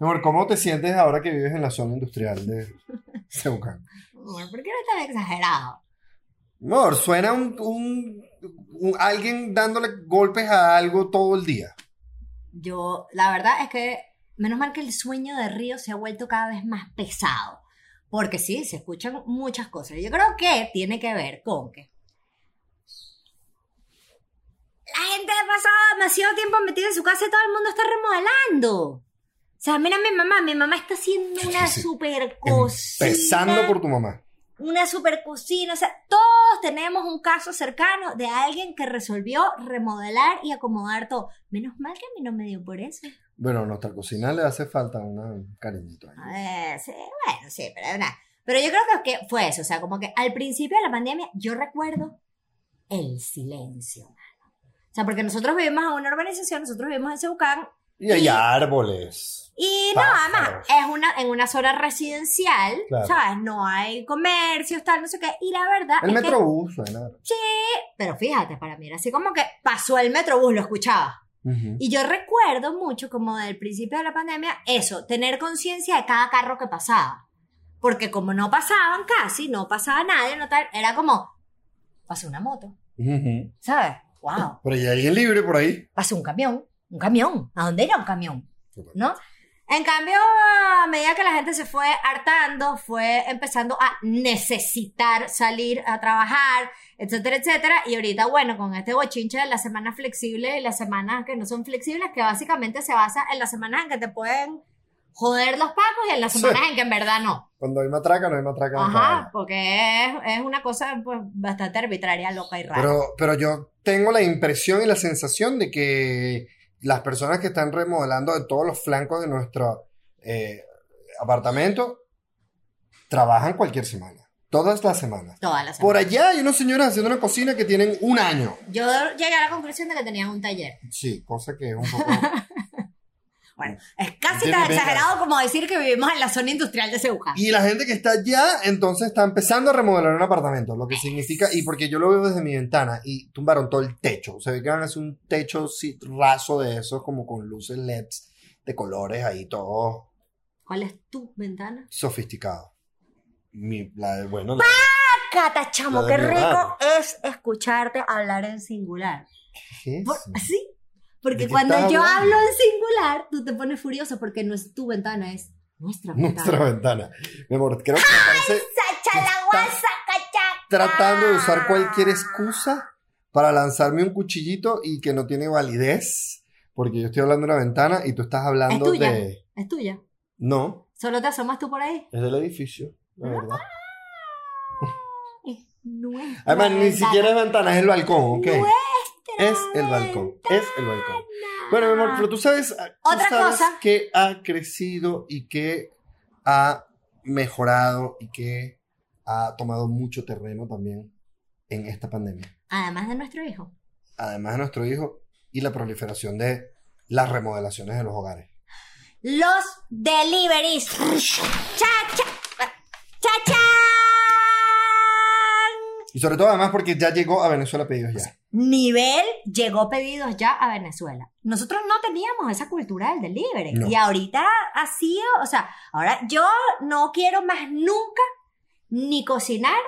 Amor, ¿cómo te sientes ahora que vives en la zona industrial de Ceucán? Amor, ¿por qué no tan exagerado? Amor, suena un, un- un- alguien dándole golpes a algo todo el día. Yo, la verdad es que, menos mal que el sueño de Río se ha vuelto cada vez más pesado. Porque sí, se escuchan muchas cosas. Yo creo que tiene que ver con que la gente ha pasado demasiado tiempo metida en su casa y todo el mundo está remodelando. O sea, mira a mi mamá, mi mamá está haciendo una Sí. super cocina. Empezando por tu mamá. Una super cocina. O sea, todos tenemos un caso cercano de alguien que resolvió remodelar y acomodar todo. Menos mal que a mí no me dio por eso. Bueno, a nuestra cocina le hace falta una- un cariñito. ahí. Sí, bueno, sí, pero nada. Pero yo creo que, fue eso, o sea, como que al principio de la pandemia yo recuerdo el silencio. O sea, porque nosotros vivimos en una urbanización, nosotros vivimos en Ceucán, Y hay árboles. y no, Pájaros. además, es una, en una zona residencial, Claro. ¿sabes? No hay comercios, tal, no sé qué, y la verdad El es que- metrobús suena. pero fíjate, para mí era así como que pasó el metrobús, lo escuchaba. Y yo recuerdo mucho, como del principio de la pandemia, eso, tener conciencia de cada carro que pasaba. Porque como no pasaban casi, no pasaba nadie, no tal, era como, pasó una moto. ¿sabes? ¡Wow! Pero hay alguien libre por ahí. Pasó un camión, un camión. ¿A dónde era un camión? ¿No? En cambio, a medida que la gente se fue hartando, fue empezando a necesitar salir a trabajar, etcétera, etcétera. Y ahorita, bueno, con este bochinche de las semanas flexibles y las semanas que no son flexibles, que básicamente se basa en las semanas en que te pueden joder los pacos y en las Sí. semanas en que en verdad no. Cuando hay matraca, no hay matraca. Ajá, porque es, es una cosa pues, bastante arbitraria, loca y rara. Pero, pero yo tengo la impresión y la sensación de que las personas que están remodelando de todos los flancos de nuestro eh, apartamento trabajan cualquier semana. Todas las semanas. Todas las Por semanas. allá hay unos señores haciendo una cocina que tienen un año. Yo llegué a la conclusión de que tenían un taller. Sí, cosa que es un poco... Bueno, es casi tan exagerado como decir que vivimos en la zona industrial de Ceuca. Y la gente que está allá, entonces está empezando a remodelar un apartamento, lo que significa, y porque yo lo veo desde mi ventana, y tumbaron todo el techo. Se ve que van a hacer un techo raso de esos, como con luces LEDs de colores ahí, todo ¿Cuál es tu ventana? sofisticado. Mi, la de- bueno, la- Cata, chamo, qué rico es escucharte hablar en singular. ¿qué es Por-? ¿Sí? ¿De Porque cuando yo hablando? hablo en singular, tú te pones furioso porque no es tu ventana, es nuestra ventana. Nuestra ventana. Mi amor, creo que me parece tratando de usar cualquier excusa para lanzarme un cuchillito y que no tiene validez, porque yo estoy hablando de una ventana y tú estás Es hablando tuya. de... Es tuya. No, Solo te asomas tú por ahí. es del edificio, la verdad. Es nuestra Además, ni ventana. siquiera es ventana, es el balcón, ¿ok? Nuestra Es el balcón, es el balcón. Bueno, mi amor, pero tú sabes, tú Otra sabes cosa. que ha crecido y que ha mejorado y que ha tomado mucho terreno también en esta pandemia. Además de nuestro hijo. Además de nuestro hijo y la proliferación de las remodelaciones de los hogares. Los deliveries. ¡Cha, cha! ¡Cha, Y sobre todo además porque ya llegó a Venezuela pedidos ya. Nivel llegó pedidos ya a Venezuela. Nosotros no teníamos esa cultura del delivery. No. Y ahorita ha sido, o sea, ahora yo no quiero más nunca ni cocinar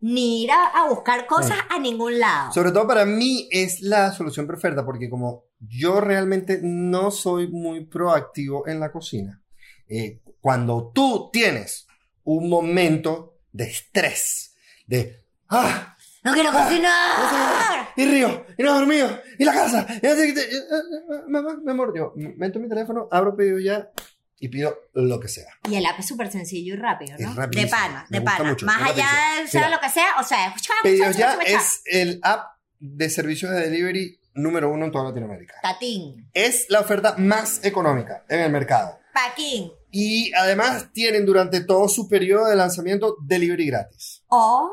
ni ir a, a buscar cosas a ningún lado. Sobre todo para mí es la solución perfecta porque como yo realmente no soy muy proactivo en la cocina, eh, cuando tú tienes un momento de estrés, de, ah, no quiero Ah, cocinar. y Río, y no he dormido, y la casa, y así, eh, eh, eh, mamá, mi amor, yo meto mi teléfono, abro pedido ya y pido lo que sea. Y el app es súper sencillo y rápido, ¿no? Es de pana, de pana. mucho, Más allá de sea lo que sea, o sea, Pedidos ya es el app de servicios de delivery número uno en toda Latinoamérica. Tatín, Es la oferta más económica en el mercado. Paquín. Y además tienen durante todo su periodo de lanzamiento delivery gratis. Oh.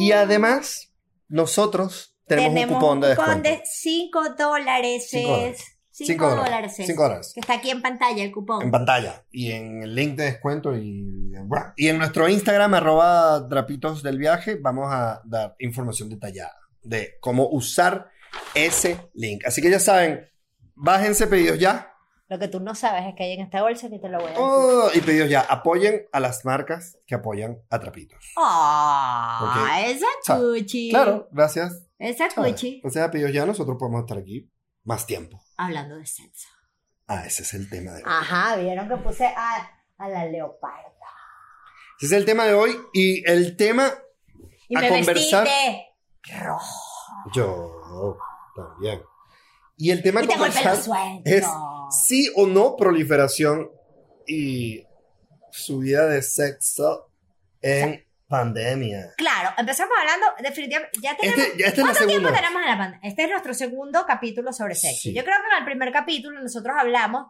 Y además, nosotros tenemos, un cupón de descuento. de 5 dólares. Cinco dólares. 5 Cinco dólares. dólares. Cinco dólares. Que está aquí en pantalla el cupón. En pantalla. Y en el link de descuento. Y, y en nuestro Instagram, arroba drapitos del viaje, vamos a dar información detallada de cómo usar ese link. Así que ya saben, bájense pedidos ya. Lo que tú no sabes es que hay en esta bolsa y te lo voy a decir. Oh, y pedidos ya, apoyen a las marcas que apoyan a Trapitos. ¡Ah! Esa o sea, cuchi. Claro, gracias. Esa cuchi. Gracias a pedidos ya nosotros podemos estar aquí más tiempo. Hablando de sexo. Ah, ese es el tema de hoy. Ajá, vieron que puse a, a la leoparda. Ese es el tema de hoy y el tema Y a me conversar. vestí de rojo. Yo también. Y el tema Y suelto. es sí o no proliferación y subida de sexo en pandemia. Claro, empezamos hablando, definitivamente, ya tenemos... Este, ya esta es la ¿Cuánto tiempo tenemos en la pandemia? Este es nuestro segundo capítulo sobre sexo. Sí. Yo creo que en el primer capítulo nosotros hablamos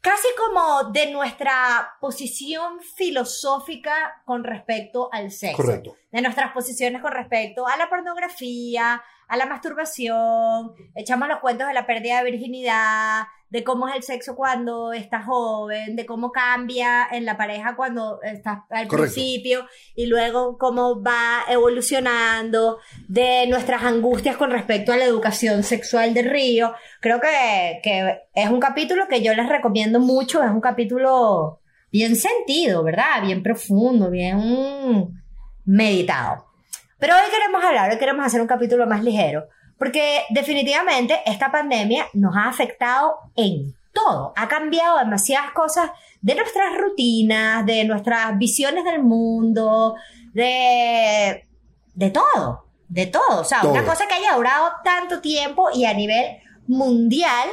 casi como de nuestra posición filosófica con respecto al sexo. Correcto. De nuestras posiciones con respecto a la pornografía, a la masturbación, echamos los cuentos de la pérdida de virginidad, de cómo es el sexo cuando estás joven, de cómo cambia en la pareja cuando estás al Correcto. principio y luego cómo va evolucionando, de nuestras angustias con respecto a la educación sexual de Río. Creo que, que es un capítulo que yo les recomiendo mucho, es un capítulo bien sentido, ¿verdad? Bien profundo, bien meditado. Pero hoy queremos hablar, hoy queremos hacer un capítulo más ligero, porque definitivamente esta pandemia nos ha afectado en todo, ha cambiado demasiadas cosas de nuestras rutinas, de nuestras visiones del mundo, de, de todo, de todo. O sea, Todo. una cosa que haya durado tanto tiempo y a nivel mundial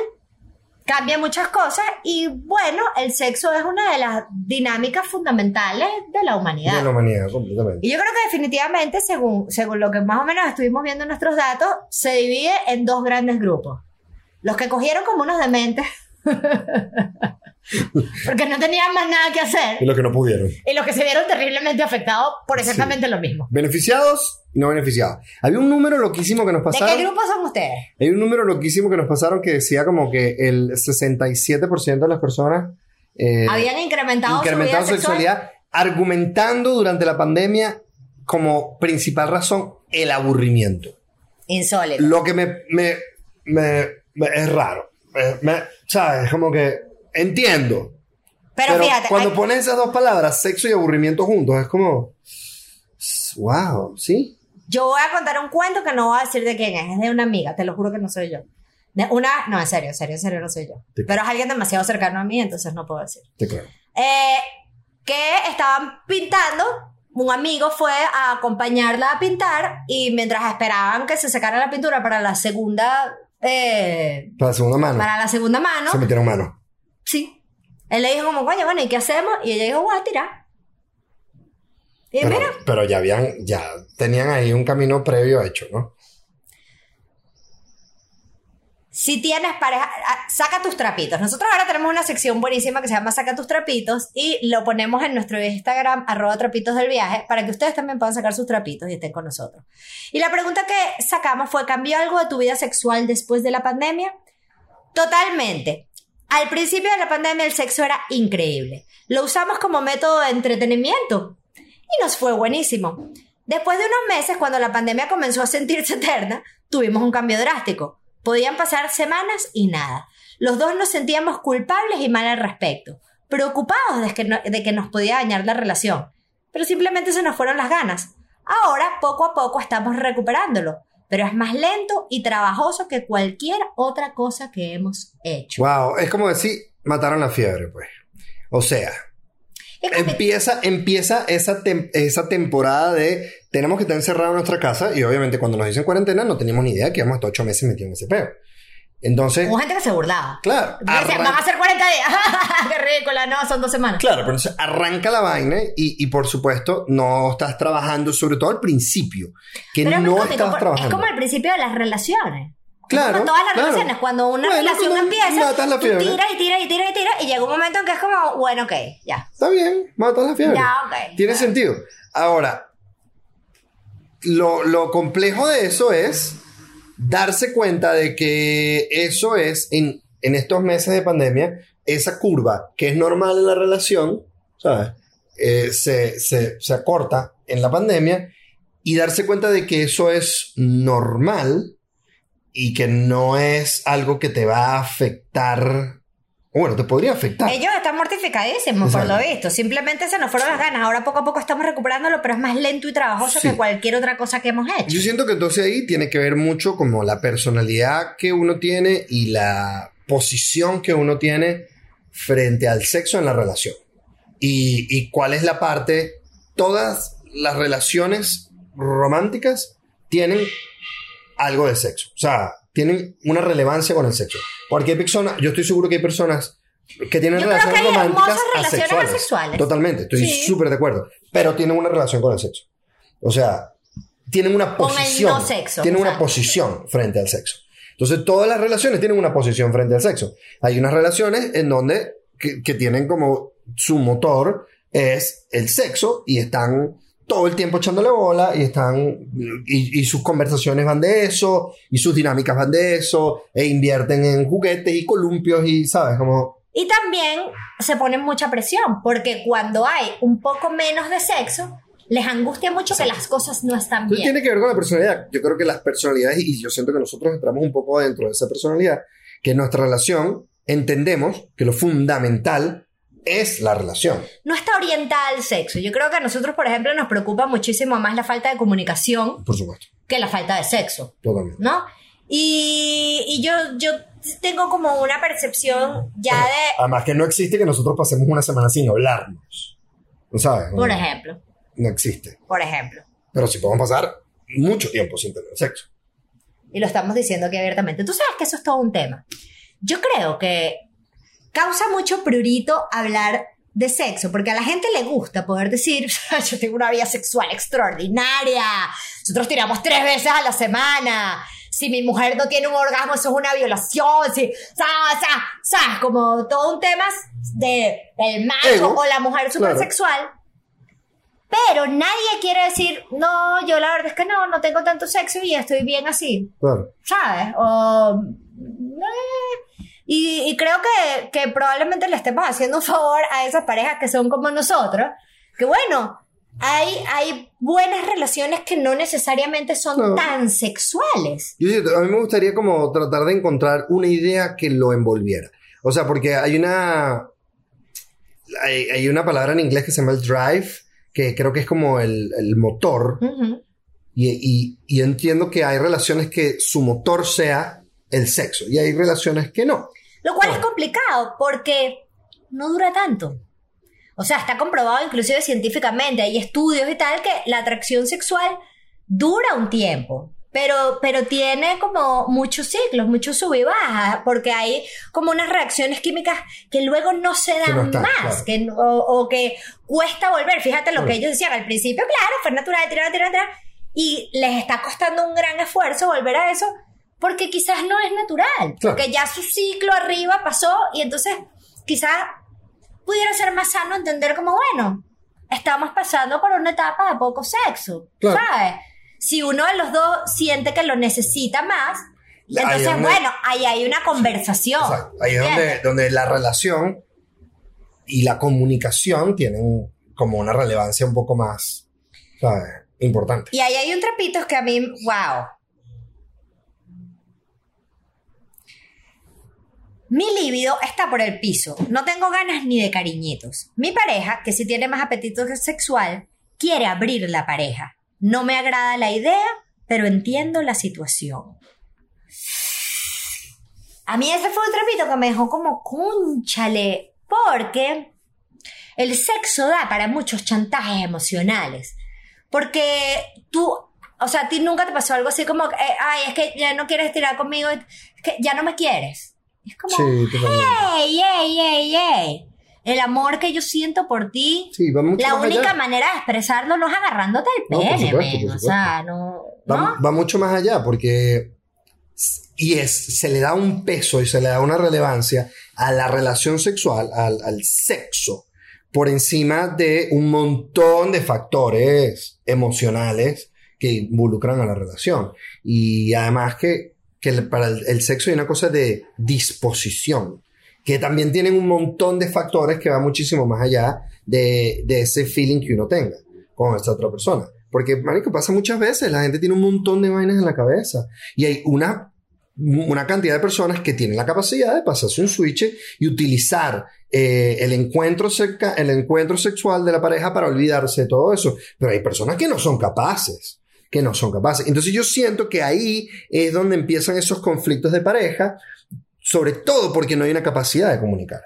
cambia muchas cosas y bueno, el sexo es una de las dinámicas fundamentales de la humanidad. De la humanidad, completamente. Y yo creo que definitivamente, según, según lo que más o menos estuvimos viendo en nuestros datos, se divide en dos grandes grupos. Los que cogieron como unos dementes, porque no tenían más nada que hacer, Y los que no pudieron. y los que se vieron terriblemente afectados por exactamente lo mismo. Beneficiados y no beneficiados. Había un número loquísimo que nos ¿De pasaron. qué grupo son ustedes? Hay un número loquísimo que nos pasaron que decía como que el 67% de las personas eh, Habían incrementado, incrementado su vida sexual. sexualidad, argumentando durante la pandemia como principal razón el aburrimiento. Insólito. Lo que me, me, me- me- es raro. ¿Sabes? Como que entiendo. Pero, Pero, fíjate, cuando hay- pones esas dos palabras, sexo y aburrimiento juntos, es como. Wow, ¿sí? yo voy a contar un cuento que no voy a decir de quién es, es de una amiga, te lo juro que no soy yo. De una, no, en serio, en serio, en serio, no soy yo. Te- Pero es alguien demasiado cercano a mí, entonces no puedo decir. Te creo. Eh, que estaban pintando, un amigo fue a acompañarla a pintar y mientras esperaban que se secara la pintura para la segunda, eh, Para la segunda mano. para la segunda mano, Se metieron mano. Sí. Él le dijo como, coño, bueno, ¿y qué hacemos? Y ella dijo, voy a tirar. Y Pero, mira, pero ya habían, ya tenían ahí un camino previo hecho, ¿no? si tienes pareja, ah, saca tus trapitos. Nosotros ahora tenemos una sección buenísima que se llama Saca tus trapitos y lo ponemos en nuestro Instagram, arroba trapitos del viaje, para que ustedes también puedan sacar sus trapitos y estén con nosotros. Y la pregunta que sacamos fue, ¿cambió algo de tu vida sexual después de la pandemia? Totalmente. Al principio de la pandemia el sexo era increíble. Lo usamos como método de entretenimiento y nos fue buenísimo. Después de unos meses, cuando la pandemia comenzó a sentirse eterna, tuvimos un cambio drástico. Podían pasar semanas y nada. Los dos nos sentíamos culpables y mal al respecto, preocupados de que, de que nos podía dañar la relación, pero simplemente se nos fueron las ganas. Ahora, poco a poco, estamos recuperándolo, pero es más lento y trabajoso que cualquier otra cosa que hemos hecho. Wow, es como decir, mataron la fiebre, pues. O sea, empieza, empieza esa, tem- esa temporada de tenemos que estar encerrados en nuestra casa y obviamente cuando nos dicen cuarentena no teníamos ni idea que íbamos a estar ocho meses metidos en ese peo. Entonces, Hubo gente que se burlaba. claro, arran- van a ser 40 días. ¡Qué ridícula! No, son dos semanas. claro, pero entonces arranca la vaina y, y por supuesto no estás trabajando, sobre todo al principio, que Pero no porque trabajando. Es como el principio de las relaciones. Claro, Como todas las claro. relaciones, cuando una Bueno, relación empieza, la tú tiras y tiras y tiras y tiras y llega un momento en que es como, bueno, ok, ya. Está bien, matas la fiebre. Ya, ok. Tiene sentido. Ahora, lo, lo complejo de eso es darse cuenta de que eso es, en, en estos meses de pandemia, esa curva que es normal en la relación, ¿sabes? Eh, se, se, se acorta en la pandemia y darse cuenta de que eso es normal y que no es algo que te va a afectar Bueno, te podría afectar. Ellos están mortificadísimos, por lo visto. Simplemente se nos fueron las ganas. Ahora poco a poco estamos recuperándolo, pero es más lento y trabajoso Sí. que cualquier otra cosa que hemos hecho. Yo siento que entonces ahí tiene que ver mucho como la personalidad que uno tiene y la posición que uno tiene frente al sexo en la relación. Y, y cuál es la parte, todas las relaciones románticas tienen algo de sexo. O sea, tienen una relevancia con el sexo. Porque hay personas, yo estoy seguro que hay personas que tienen Yo creo relaciones que hay románticas relaciones asexuales. asexuales. Totalmente, estoy Sí. súper de acuerdo. Pero tienen una relación con el sexo. O sea, tienen una Con el posición. no sexo, Tienen una posición frente al sexo. Entonces, todas las relaciones tienen una posición frente al sexo. Hay unas relaciones en donde que, que tienen como su motor es el sexo y están todo el tiempo echándole bola y están y, y sus conversaciones van de eso y sus dinámicas van de eso e invierten en juguetes y columpios y sabes como Y también se ponen mucha presión, porque cuando hay un poco menos de sexo, les angustia mucho que las cosas no están bien. tiene que ver con la personalidad. Yo creo que las personalidades, y yo siento que nosotros entramos un poco dentro de esa personalidad, que en nuestra relación entendemos que lo fundamental es la relación. No está orientada al sexo. Yo creo que a nosotros, por ejemplo, nos preocupa muchísimo más la falta de comunicación Por supuesto, que la falta de sexo, totalmente. ¿no? Y, y yo, yo tengo como una percepción ya de, Además que no existe que nosotros pasemos una semana sin hablarnos. ¿No sabes? por no, ejemplo, no existe. por ejemplo, Pero sí podemos pasar mucho tiempo sin tener sexo. y lo estamos diciendo aquí abiertamente. Tú sabes que eso es todo un tema. Yo creo que causa mucho prurito hablar de sexo, porque a la gente le gusta poder decir, yo tengo una vida sexual extraordinaria, nosotros tiramos tres veces a la semana, si mi mujer no tiene un orgasmo, eso es una violación, si, ¿sabes? ¿sabes? Como todo un tema de el macho Ego, o la mujer claro. supersexual. Pero nadie quiere decir, no, yo la verdad es que no, no tengo tanto sexo y estoy bien así. Claro. ¿sabes? O, eh, y, y creo que, que probablemente le estemos haciendo un favor a esas parejas que son como nosotros, que bueno, hay, hay buenas relaciones que no necesariamente son No. tan sexuales. Yo a mí me gustaría como tratar de encontrar una idea que lo envolviera. O sea, porque hay una... Hay, hay una palabra en inglés que se llama el drive, que creo que es como el, el motor. Y, y- y entiendo que hay relaciones que su motor sea el sexo y hay relaciones que no. Lo cual es complicado porque no dura tanto. O sea, está comprobado inclusive científicamente, hay estudios y tal, que la atracción sexual dura un tiempo, pero, pero tiene como muchos ciclos, muchos sub y bajas, porque hay como unas reacciones químicas que luego no se dan no más, claro. que, o, o que cuesta volver. Fíjate lo que ellos decían al principio, claro, fue natural, tirar, tirar, tirar, y les está costando un gran esfuerzo volver a eso porque quizás no es natural, Claro. porque ya su ciclo arriba pasó y entonces quizás pudiera ser más sano entender como, bueno, estamos pasando por una etapa de poco sexo, Claro. ¿sabes? Si uno de los dos siente que lo necesita más, Ahí es entonces, donde- bueno, ahí hay una conversación. Exacto. Ahí es donde, donde la relación y la comunicación tienen como una relevancia un poco más ¿sabes? importante. Y ahí hay un trapito que a mí, wow. Mi líbido está por el piso. No tengo ganas ni de cariñitos. Mi pareja, que sí tiene más apetito sexual, quiere abrir la pareja. No me agrada la idea, pero entiendo la situación. A mí ese fue un trapito que me dejó como cúnchale, porque el sexo da para muchos chantajes emocionales. Porque tú, o sea, a ti nunca te pasó algo así como, eh, ay, es que ya no quieres tirar conmigo, es que ya no me quieres. Es como, Sí, totalmente. ey, ey, ey, ey. El amor que yo siento por ti, Sí, mucho la más única allá. manera de expresarlo no es agarrándote el No, por pene, supuesto, men. por O sea, no. Va, ¿no? va mucho más allá porque y es, se le da un peso y se le da una relevancia a la relación sexual, al, al sexo, por encima de un montón de factores emocionales que involucran a la relación. Y además que, que para el, el sexo hay una cosa de disposición, que también tienen un montón de factores que va muchísimo más allá de, de ese feeling que uno tenga con esta otra persona. Porque, marico, pasa muchas veces, la gente tiene un montón de vainas en la cabeza y hay una una cantidad de personas que tienen la capacidad de pasarse un switch y utilizar eh, el, encuentro cerca- el encuentro sexual de la pareja para olvidarse de todo eso. Pero hay personas que no son capaces, que no son capaces. Entonces yo siento que ahí es donde empiezan esos conflictos de pareja, sobre todo porque no hay una capacidad de comunicar.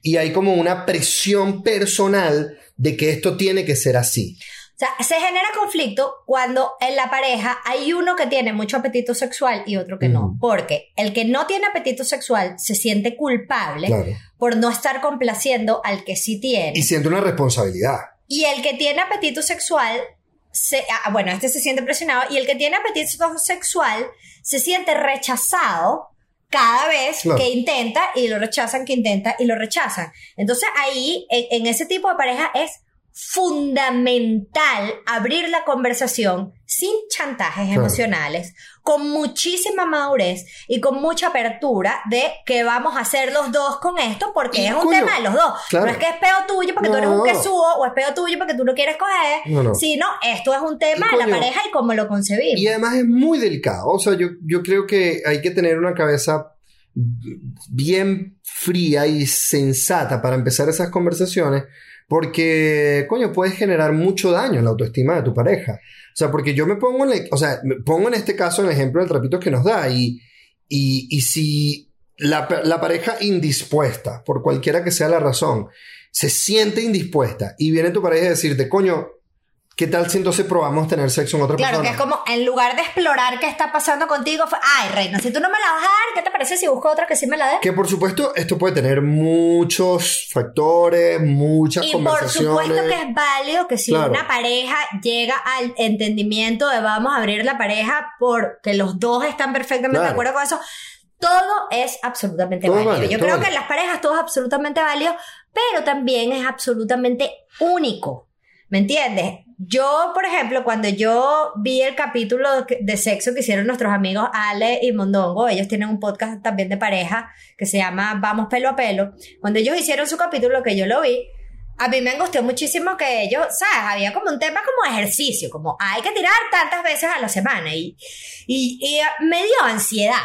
Y hay como una presión personal de que esto tiene que ser así. O sea, se genera conflicto cuando en la pareja hay uno que tiene mucho apetito sexual y otro que no. Porque el que no tiene apetito sexual se siente culpable Claro. por no estar complaciendo al que sí tiene. Y siente una responsabilidad. Y el que tiene apetito sexual, se, ah, bueno, este se siente presionado. Y el que tiene apetito sexual se siente rechazado cada vez Claro. que intenta y lo rechazan, que intenta y lo rechazan. Entonces ahí, en, en ese tipo de pareja, es fundamental abrir la conversación sin chantajes Claro. emocionales, con muchísima madurez y con mucha apertura de qué vamos a hacer los dos con esto, porque es un tema de los dos. claro. No es que es peo tuyo porque tú eres un No. quesudo o es peo tuyo porque tú no quieres coger, No, no. sino esto es un tema de la pareja y cómo lo concebimos. Y además es muy delicado. O sea, yo, yo creo que hay que tener una cabeza bien fría y sensata para empezar esas conversaciones. Porque, coño, puedes generar mucho daño en la autoestima de tu pareja. O sea, porque yo me pongo en, el- o sea, me pongo en este caso el ejemplo del trapito que nos da. Y, y, y si la, la pareja indispuesta, por cualquiera que sea la razón, se siente indispuesta y viene tu pareja a decirte, coño, ¿qué tal si entonces probamos tener sexo en otra Claro, que persona? es como en lugar de explorar qué está pasando contigo, fue, ay, reina, si tú no me la vas a dar, ¿qué te parece si busco otra que sí me la dé? Que por supuesto esto puede tener muchos factores, muchas Y por conversaciones. supuesto que es válido que si Claro. una pareja llega al entendimiento de vamos a abrir la pareja porque los dos están perfectamente de Claro. acuerdo con eso, todo es absolutamente Todo válido. vale, Yo creo vale. que en las parejas todo es absolutamente válido, pero también es absolutamente único. ¿Me entiendes? Yo, por ejemplo, cuando yo vi el capítulo de sexo que hicieron nuestros amigos Ale y Mondongo, ellos tienen un podcast también de pareja que se llama Vamos pelo a pelo. Cuando ellos hicieron su capítulo, que yo lo vi, a mí me angustió muchísimo que ellos, ¿sabes? Había como un tema como ejercicio, como hay que tirar tantas veces a la semana y, y, y, ah, me dio ansiedad.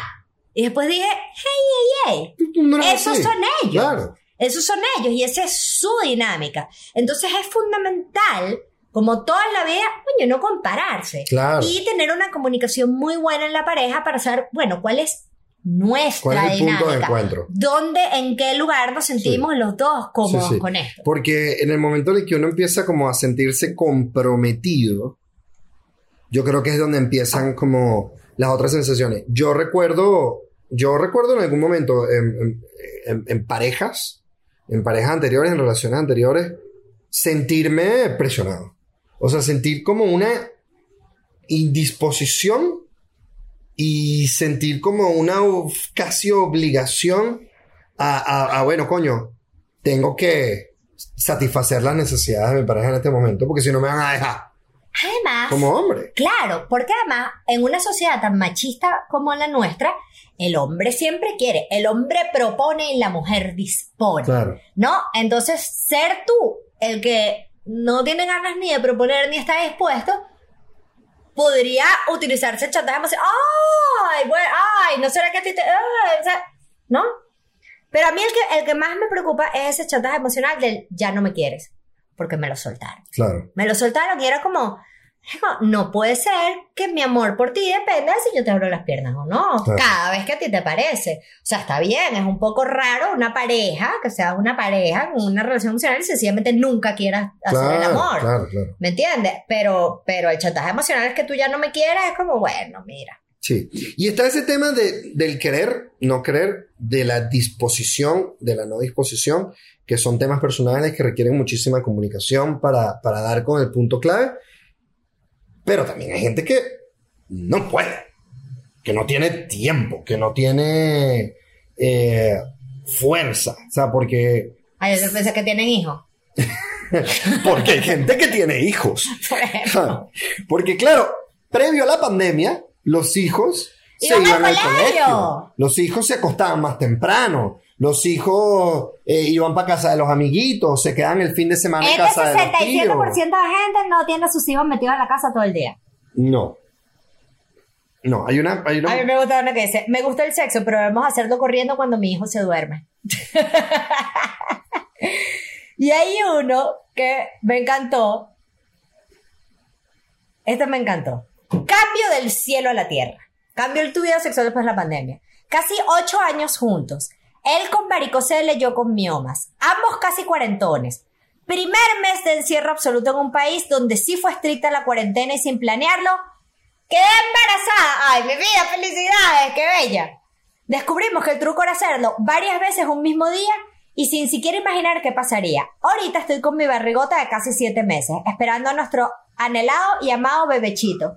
Y después dije, hey, hey, hey, No esos son ellos. Claro. Esos son ellos y esa es su dinámica. Entonces es fundamental, como toda la vida, coño, no compararse. Claro. Y tener una comunicación muy buena en la pareja para saber, bueno, cuál es nuestra ¿Cuál es el dinámica. punto de encuentro? ¿Dónde, en qué lugar nos sentimos los dos cómodos Sí, sí. con esto? Porque en el momento en el que uno empieza como a sentirse comprometido, yo creo que es donde empiezan como las otras sensaciones. Yo recuerdo, yo recuerdo en algún momento en, en- en- en parejas, en parejas anteriores, en relaciones anteriores, sentirme presionado. O sea, sentir como una indisposición y sentir como una casi obligación a, a- a, bueno, coño, tengo que satisfacer las necesidades de mi pareja en este momento, porque si no me van a dejar Además, como hombre. Claro, porque además, en una sociedad tan machista como la nuestra, el hombre siempre quiere, el hombre propone y la mujer dispone. Claro. ¿No? Entonces, ser tú el que no tiene ganas ni de proponer ni está dispuesto, podría utilizarse el chantaje emocional. ¡Ay! Bueno, ¡Ay! ¿No será que a ti te.? ay", o sea, ¿No? Pero a mí el que, el que más me preocupa es ese chantaje emocional del ya no me quieres, porque me lo soltaron. Claro. Me lo soltaron y era como, "Hijo, no puede ser que mi amor por ti dependa de si yo te abro las piernas o no. Claro. Cada vez que a ti te parece. O sea, está bien, es un poco raro una pareja, que sea una pareja con una relación emocional y sencillamente nunca quieras hacer el Claro, amor. claro, claro. ¿Me entiendes? Pero, pero el chantaje emocional es que tú ya no me quieras, es como, bueno, mira. Sí. Y está ese tema de, del querer, no querer, de la disposición, de la no disposición, que son temas personales que requieren muchísima comunicación para, para dar con el punto clave. Pero también hay gente que no puede, que no tiene tiempo, que no tiene eh, fuerza. O sea, porque, Ay, yo pensé que tienen hijos. porque hay gente que tiene hijos. Por. Ja. Porque claro, previo a la pandemia, los hijos se Iban al iban al colegio. colegio. Los hijos se acostaban más temprano. Los hijos eh, iban para casa de los amiguitos, se quedaban el fin de semana en casa de los 67% tíos. de gente no tiene a sus hijos metidos en la casa todo el día. No. No, hay una... Hay una A mí me gusta una que dice, me gusta el sexo, pero debemos hacerlo corriendo cuando mi hijo se duerme. y hay uno que me encantó. Este me encantó. Cambio del cielo a la tierra. Cambio el tu vida sexual después de la pandemia. Casi ocho años juntos. Él con varicocele, yo con miomas. Ambos casi cuarentones. Primer mes de encierro absoluto en un país donde sí fue estricta la cuarentena y sin planearlo, quedé embarazada. ¡Ay, mi vida! ¡Felicidades! ¡Qué bella! Descubrimos que el truco era hacerlo varias veces un mismo día y sin siquiera imaginar qué pasaría. Ahorita estoy con mi barrigota de casi siete meses, esperando a nuestro anhelado y amado bebechito.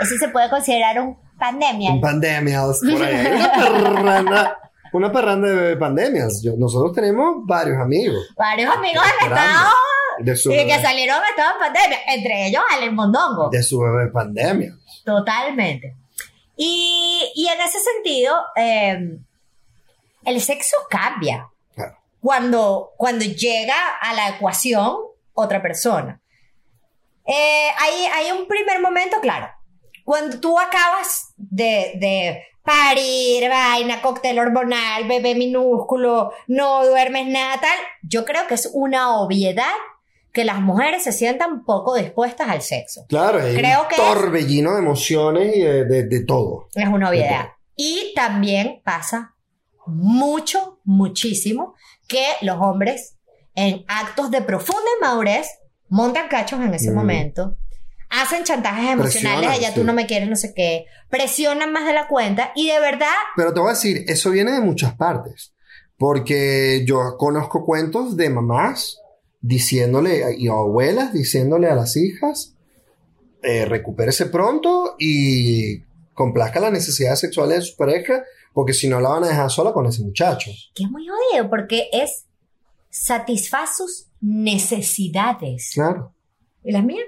Eso se puede considerar un pandemia. Un pandemias por ahí. Una una parranda de pandemias. Yo- nosotros tenemos varios amigos. Varios amigos estado De su, y que salieron estaban en pandemia, entre ellos Alex Mondongo. de su bebé pandemia. Totalmente. Y, y en ese sentido, eh, el sexo cambia Claro. cuando, cuando llega a la ecuación otra persona. Eh, hay, hay un primer momento, claro, cuando tú acabas de, de parir, vaina, cóctel hormonal, bebé minúsculo, no duermes nada tal, yo creo que es una obviedad que las mujeres se sientan poco dispuestas al sexo. Claro, hay Creo un que es- torbellino de emociones y de, de- de todo. Es una obviedad. Y también pasa mucho, muchísimo que los hombres en actos de profunda inmadurez montan cachos en ese Mm. momento, hacen chantajes emocionales, allá tú no me quieres, no sé qué, presionan más de la cuenta y de verdad, Pero te voy a decir, eso viene de muchas partes. Porque yo conozco cuentos de mamás diciéndole, y abuelas diciéndole a las hijas, eh, recupérese pronto y complazca las necesidades sexuales de su pareja, porque si no la van a dejar sola con ese muchacho. que es muy jodido porque es satisfaz sus necesidades. Claro. ¿Y las mías?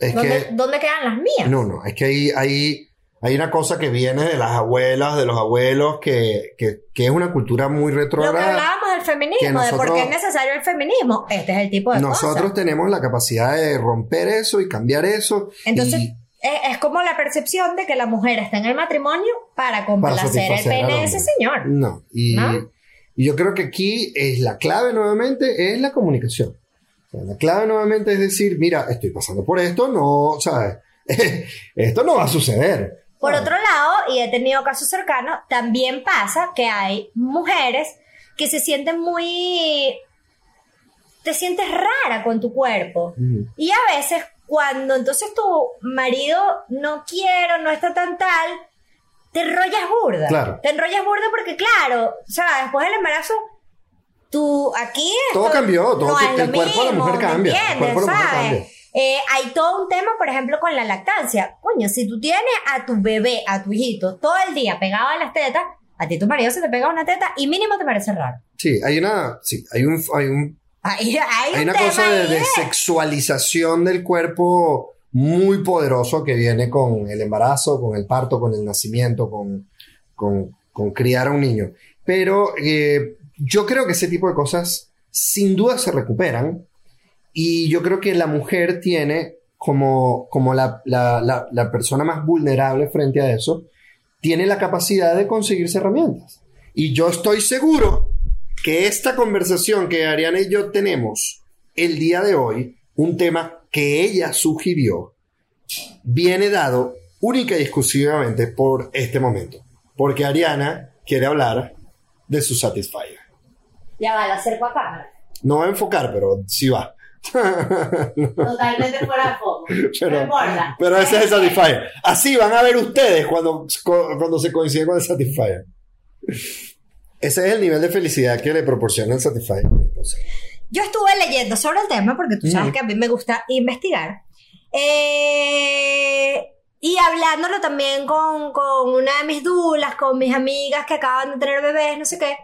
Es ¿Dónde, que, dónde quedan las mías? no, no, es que hay, hay, hay una cosa que viene de las abuelas, de los abuelos, que, que, que es una cultura muy Lo que retrógrada. hablábamos del feminismo, que de por nosotros- qué es necesario el feminismo. Este es el tipo de Nosotros cosas. tenemos la capacidad de romper eso y cambiar eso. Entonces, y es, como la percepción de que la mujer está en el matrimonio para complacer el satisfacer pene de ese señor. no. Y, ¿No? y yo creo que aquí es la clave nuevamente es la comunicación. La clave nuevamente es decir, mira, estoy pasando por esto, no, ¿sabes? esto no va a suceder. Por otro lado, y he tenido casos cercanos, también pasa que hay mujeres que se sienten muy... te sientes rara con tu cuerpo. Y a veces cuando entonces tu marido no quiere, no está tan tal, te enrollas burda. Claro. Te enrollas burda porque claro, o sea, después del embarazo, tú aquí... Todo esto cambió, todo- no es el lo cuerpo de la mujer ¿me cambia, el entiendes? cuerpo de la mujer cambia. Eh, hay todo un tema, por ejemplo, con la lactancia. Coño, si tú tienes a tu bebé, a tu hijito, todo el día pegado a las tetas, a ti tu marido se te pega una teta y mínimo te parece raro. Sí, hay una, sí, hay un, hay un Hay, hay Hay un una cosa de de- sexualización del cuerpo muy poderoso que viene con el embarazo, con el parto, con el nacimiento, con, con, con criar a un niño. Pero eh, yo creo que ese tipo de cosas sin duda se recuperan y yo creo que la mujer tiene como, como la, la- la- la persona más vulnerable frente a eso, tiene la capacidad de conseguirse herramientas. Y yo estoy seguro que esta conversación que Ariana y yo tenemos el día de hoy, un tema que ella sugirió, viene dado única y exclusivamente por este momento. Porque Ariana quiere hablar de su Satisfyer. Ya va, lo acerco a cámara. No va a enfocar, pero sí va. Totalmente fuera de foco. Pero, no importa. pero ese es el Satisfyer. Así van a ver ustedes cuando, cuando se coincide con el Satisfyer. Ese es el nivel de felicidad que le proporciona el Satisfyer. a mi esposa. Yo estuve leyendo sobre el tema porque tú sabes que a mí me gusta investigar. Eh, y hablándolo también con, con una de mis dulas, con mis amigas que acaban de tener bebés, no sé qué.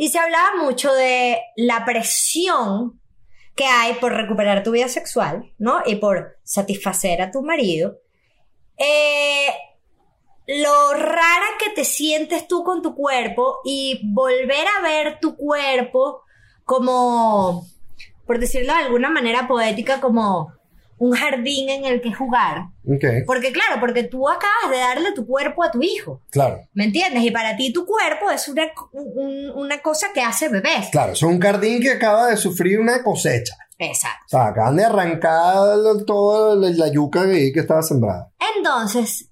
Y se hablaba mucho de la presión que hay por recuperar tu vida sexual, ¿no? Y por satisfacer a tu marido. Eh, lo rara que te sientes tú con tu cuerpo y volver a ver tu cuerpo como, por decirlo de alguna manera poética, como un jardín en el que jugar. Porque claro, porque tú acabas de darle tu cuerpo a tu hijo. claro. ¿Me entiendes? Y para ti tu cuerpo es una, un- una cosa que hace bebés. Claro, es un jardín que acaba de sufrir una cosecha. Exacto. O sea, acaban de arrancar toda la, yuca que, que estaba sembrada. Entonces,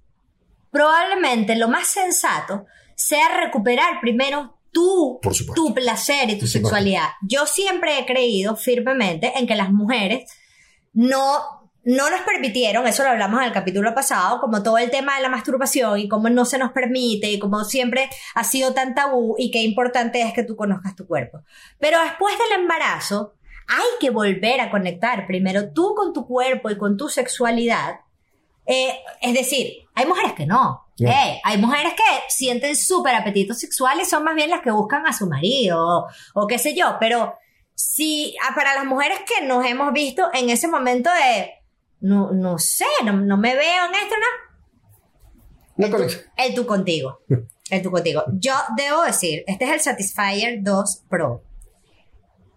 probablemente lo más sensato sea recuperar primero tu, Por supuesto. tu placer y tu sexualidad. Yo siempre he creído firmemente en que las mujeres no, no nos permitieron, eso lo hablamos en el capítulo pasado, como todo el tema de la masturbación y cómo no se nos permite y cómo siempre ha sido tan tabú y qué importante es que tú conozcas tu cuerpo. Pero después del embarazo, hay que volver a conectar primero tú con tu cuerpo y con tu sexualidad. Eh, es decir, hay mujeres que no. Eh, hay mujeres que sienten súper apetito sexual y son más bien las que buscan a su marido o, o qué sé yo. Pero si ah, para las mujeres que nos hemos visto en ese momento de, no, no sé, no, no me veo en esto, no, Una conexión. el tú contigo. El tú contigo. Yo debo decir, este es el Satisfyer 2 Pro.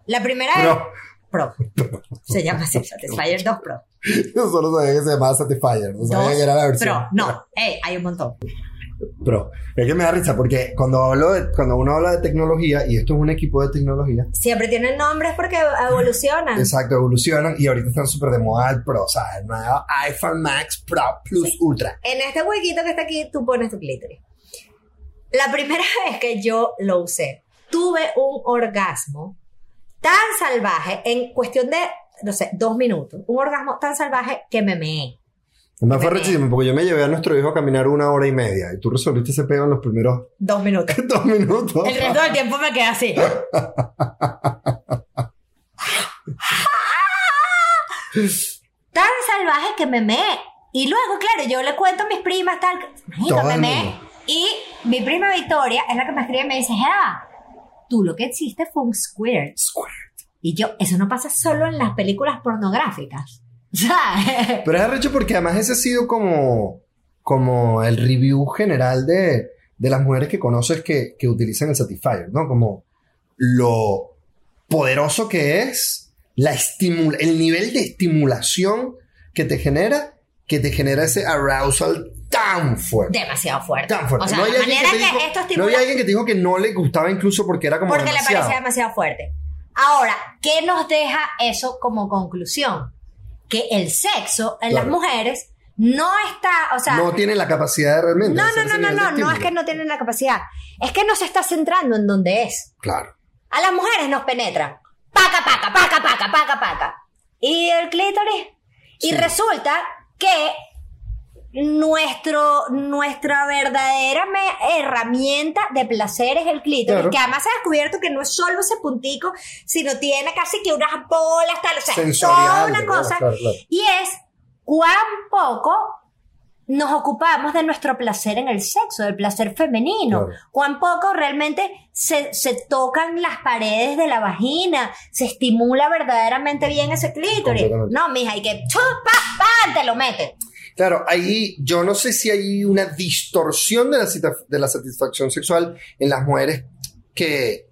La primera Pro. Pro. Se llama así, Satisfyer 2 Pro. Yo solo sabía que se llamaba Satisfyer. No sabía 2 que era la versión. Pro. No, ey, hay un montón. Pro. Es que me da risa porque cuando, hablo de, cuando uno habla de tecnología, y esto es un equipo de tecnología, Siempre tienen nombres porque evolucionan. exacto, evolucionan y ahorita están súper de moda el Pro. O sea, el nuevo iPhone Max Pro Plus Ultra. En este huequito que está aquí, tú pones tu clítoris. La primera vez que yo lo usé, tuve un orgasmo tan salvaje en cuestión de, no sé, dos minutos. Un orgasmo tan salvaje que me meé. Además fue Me- rechísimo porque yo me llevé a nuestro hijo a caminar una hora y media y tú resolviste ese pego en los primeros Dos minutos. dos minutos. El resto del tiempo me quedé así. Tan salvaje que me meé. Y luego, claro, yo le cuento a mis primas tal. Imagínate, Todo me mundo. Y mi prima Victoria es la que me escribe y me dice, Jeva, tú lo que hiciste fue un squirt. Squirt. Y yo, eso no pasa solo en las películas pornográficas. Pero es arrecho porque además ese ha sido como, como el review general de, de las mujeres que conoces que, que utilizan el Satisfyer, ¿no? Como lo poderoso que es, la estimula el nivel de estimulación que te genera, que te genera ese arousal tan fuerte. Demasiado fuerte. Tan fuerte. O sea, no hay la manera que, dijo, esto no estimula había alguien que te dijo que no le gustaba incluso porque era como porque demasiado. le parecía demasiado fuerte. Ahora, ¿qué nos deja eso como conclusión? Que el sexo en Claro. las mujeres no está, o sea, no tiene la capacidad de realmente. no, no, no, no, no, no es que no tienen la capacidad, es que no se está centrando en donde es. Claro. A las mujeres nos penetran, paca, paca, paca, paca, paca, paca. Y el clítoris. Y resulta que nuestro, nuestra verdadera me- herramienta de placer es el clítoris, Claro. que además se ha descubierto que no es solo ese puntico, sino tiene casi que unas bolas, tal, o sea, toda una cosa. claro. Y es cuán poco nos ocupamos de nuestro placer en el sexo, del placer femenino. Cuán poco realmente se, se tocan las paredes de la vagina, se estimula verdaderamente bien ese clítoris. No, mija, hay que ¡chu! pa, te lo mete. Claro, ahí yo no sé si hay una distorsión de la, de la satisfacción sexual en las mujeres que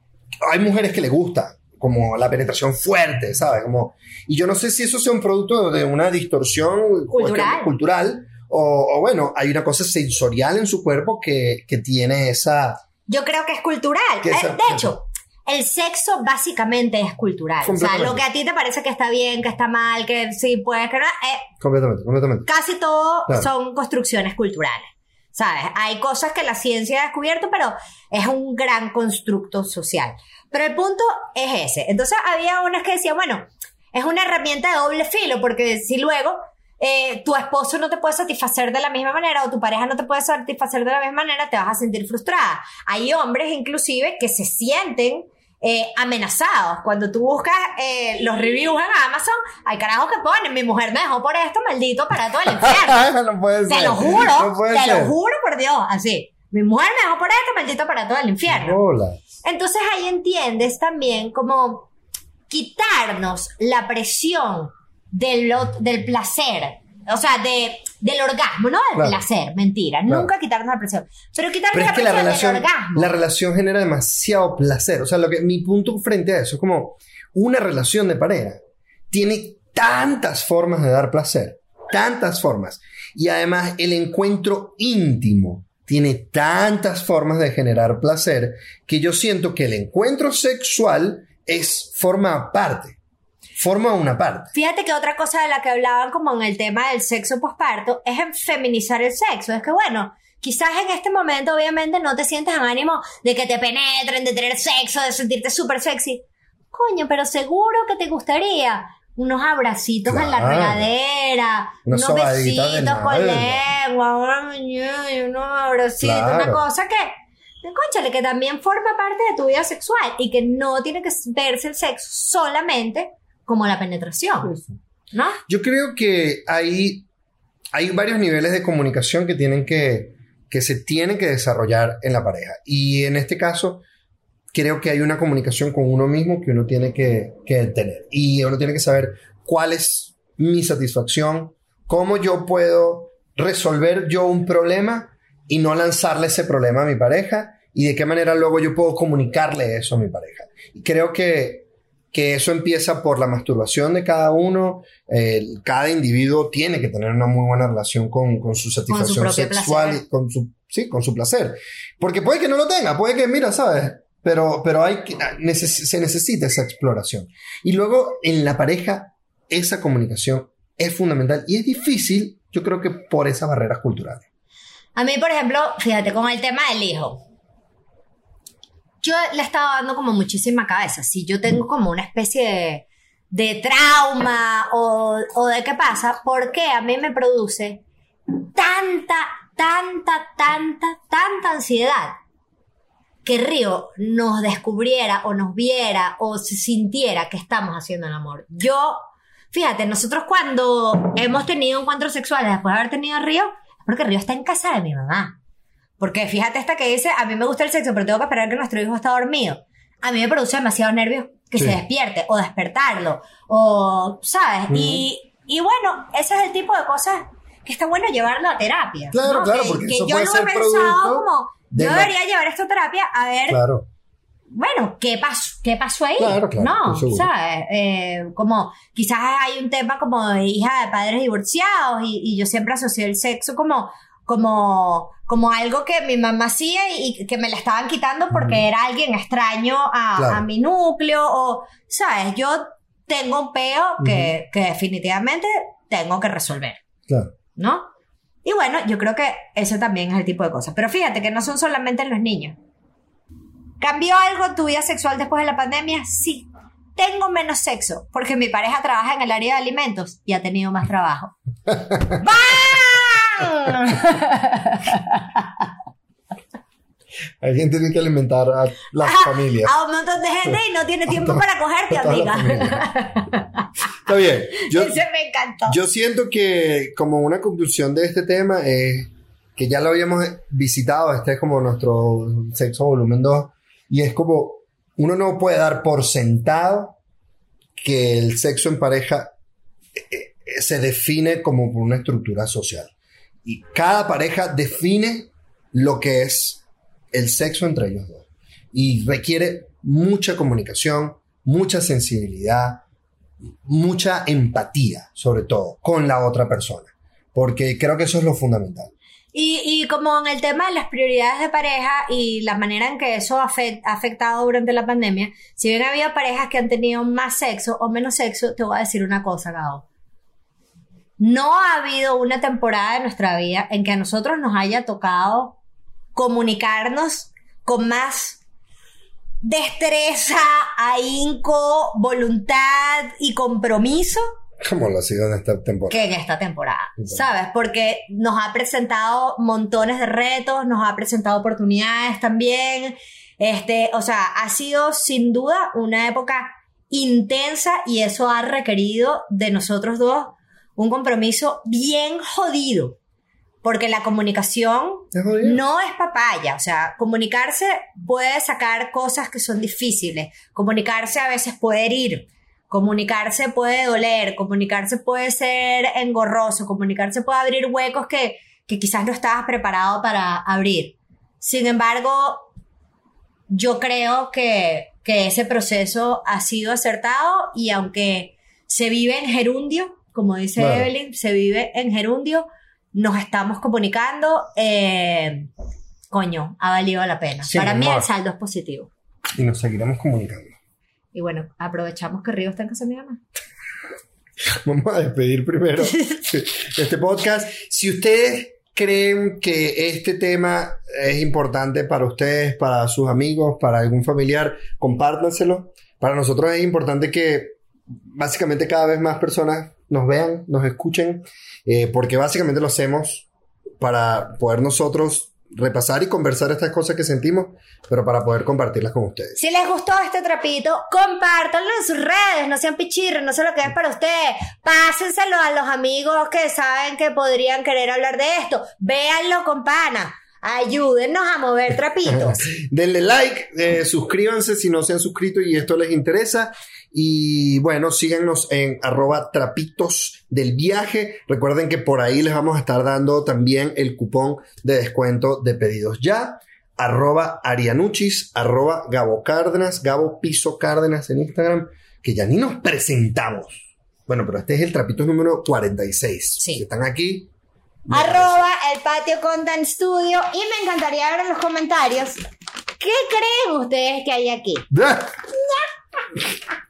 hay mujeres que le gusta como la penetración fuerte, ¿sabes? Como, y yo no sé si eso sea un producto de una distorsión Cultural. cultural o, o bueno, hay una cosa sensorial en su cuerpo que, que tiene esa... Yo creo que es cultural. Que Eh, esa- de hecho, el sexo básicamente es cultural. O sea, lo que a ti te parece que está bien, que está mal, que sí puedes, que no, eh, Completamente, completamente. casi todo Claro. son construcciones culturales. ¿Sabes? Hay cosas que la ciencia ha descubierto, pero es un gran constructo social. Pero el punto es ese. Entonces había unas que decían, bueno, es una herramienta de doble filo, porque si luego eh, tu esposo no te puede satisfacer de la misma manera o tu pareja no te puede satisfacer de la misma manera, te vas a sentir frustrada. Hay hombres inclusive que se sienten eh, amenazados. Cuando tú buscas eh, los reviews en Amazon, hay carajos que ponen, mi mujer me dejó por esto, maldito para todo el infierno. no puede te ser. lo juro, No puede te ser. lo juro por Dios, así. Mi mujer me dejó por esto, maldito para todo el infierno. Hola. Entonces ahí entiendes también como quitarnos la presión del, del placer, o sea, de, del orgasmo, no del Claro. placer, mentira, Claro. nunca quitarnos la presión, pero quitarnos Pero la es que la relación, del orgasmo. la relación genera demasiado placer. O sea, lo que, mi punto frente a eso es como una relación de pareja tiene tantas formas de dar placer, tantas formas. Y además el encuentro íntimo tiene tantas formas de generar placer que yo siento que el encuentro sexual es forma parte. Forma una parte. Fíjate que otra cosa de la que hablaban como en el tema del sexo posparto es en feminizar el sexo. Es que bueno, quizás en este momento obviamente no te sientes en ánimo de que te penetren, de tener sexo, de sentirte súper sexy. Coño, pero seguro que te gustaría unos abracitos en la Claro. regadera, Una unos de besitos con lengua, una unos abracitos, una Claro. cosa que, cónchale, que también forma parte de tu vida sexual y que no tiene que verse el sexo solamente como la penetración, ¿no? Yo creo que hay, hay varios niveles de comunicación que tienen que, que se tienen que desarrollar en la pareja. Y en este caso, creo que hay una comunicación con uno mismo que uno tiene que, que tener. Y uno tiene que saber cuál es mi satisfacción, cómo yo puedo resolver yo un problema y no lanzarle ese problema a mi pareja y de qué manera luego yo puedo comunicarle eso a mi pareja. Y creo que, que eso empieza por la masturbación de cada uno. eh, cada individuo tiene que tener una muy buena relación con, con su satisfacción sexual y con su, sí, con su placer. Porque puede que no lo tenga, puede que, mira, ¿sabes? Pero, pero hay que, neces- se necesita esa exploración. Y luego en la pareja, esa comunicación es fundamental y es difícil, yo creo que por esas barreras culturales. A mí, por ejemplo, fíjate, con el tema del hijo. Yo le estaba dando como muchísima cabeza. Si yo tengo como una especie de, de trauma o, o de qué pasa, ¿por qué a mí me produce tanta, tanta, tanta, tanta ansiedad que Río nos descubriera o nos viera o se sintiera que estamos haciendo el amor? Yo, fíjate, nosotros cuando hemos tenido encuentros sexuales después de haber tenido Río, es porque Río está en casa de mi mamá. Porque fíjate esta que dice, a mí me gusta el sexo, pero tengo que esperar que nuestro hijo está dormido. A mí me produce demasiado nervio que Sí. se despierte o despertarlo o, ¿sabes? y, y bueno, ese es el tipo de cosas que está bueno llevarlo a terapia. Claro, ¿no? claro, Que- porque que eso yo puede lo he pensado como, de yo la- debería llevar esto a terapia a ver Claro. bueno, ¿qué pasó, qué pasó ahí? Claro, claro, no. ¿sabes? Eh, como quizás hay un tema como de hija de padres divorciados y, y yo siempre asocié el sexo como, como, como algo que mi mamá hacía y que me la estaban quitando porque era alguien extraño a, Claro. a mi núcleo o, ¿sabes? Yo tengo un peo que, que definitivamente tengo que resolver. Claro. ¿no? Y bueno, yo creo que ese también es el tipo de cosas. Pero fíjate que no son solamente los niños. ¿Cambió algo tu vida sexual después de la pandemia? Sí. Tengo menos sexo porque mi pareja trabaja en el área de alimentos y ha tenido más trabajo. ¡Bam! Alguien tiene que alimentar a las Ajá, familias. A un montón de gente y no tiene tiempo para cogerte, amiga. Está bien. Yo, Ese me encantó. yo siento que como una conclusión de este tema es que ya lo habíamos visitado, este es como nuestro sexo volumen 2, y es como uno no puede dar por sentado que el sexo en pareja eh, eh, se define como por una estructura social. Y cada pareja define lo que es el sexo entre ellos dos. Y requiere mucha comunicación, mucha sensibilidad, mucha empatía, sobre todo, con la otra persona. Porque creo que eso es lo fundamental. Y, como en el tema de las prioridades de pareja y la manera en que eso ha afectado durante la pandemia, si bien había parejas que han tenido más sexo o menos sexo, te voy a decir una cosa, Gabo. No ha habido una temporada de nuestra vida en que a nosotros nos haya tocado comunicarnos con más destreza, ahínco, voluntad y compromiso Como lo ha sido en esta temporada. que en esta temporada. ¿sabes? Porque nos ha presentado montones de retos, nos ha presentado oportunidades también. Este, o sea, ha sido sin duda una época intensa y eso ha requerido de nosotros dos un compromiso bien jodido. Porque la comunicación no es papaya, o sea, comunicarse puede sacar cosas que son difíciles, comunicarse a veces puede herir, comunicarse puede doler, comunicarse puede ser engorroso, comunicarse puede abrir huecos que, que quizás no estabas preparado para abrir. Sin embargo, yo creo que, que ese proceso ha sido acertado y aunque se vive en gerundio, como dice Claro. Evelyn, se vive en gerundio, nos estamos comunicando, eh, coño, ha valido la pena. Sí, Para mí el saldo es positivo. Y nos seguiremos comunicando. Y bueno, aprovechamos que Río está en casa de mi mamá. Vamos a despedir primero este podcast. Si ustedes creen que este tema es importante para ustedes, para sus amigos, para algún familiar, compártanselo. Para nosotros es importante que básicamente cada vez más personas nos vean, nos escuchen, eh, porque básicamente lo hacemos para poder nosotros repasar y conversar estas cosas que sentimos, pero para poder compartirlas con ustedes. Si les gustó este trapito, compártanlo en sus redes, no sean pichirros, no se lo queden para ustedes. Pásenselo a los amigos que saben que podrían querer hablar de esto. Véanlo con pana. Ayúdennos a mover trapitos. Denle like, eh, suscríbanse si no se han suscrito y esto les interesa. Y bueno, síganos en arroba trapitos del viaje. Recuerden que por ahí les vamos a estar dando también el cupón de descuento de pedidos ya. Arroba Arianuchis, arroba Gabo Cárdenas, Gabo Piso Cárdenas en Instagram, que ya ni nos presentamos. Bueno, pero este es el trapito número 46. Sí. Si están aquí. Arroba el patio content studio. Y me encantaría ver en los comentarios qué creen ustedes que hay aquí.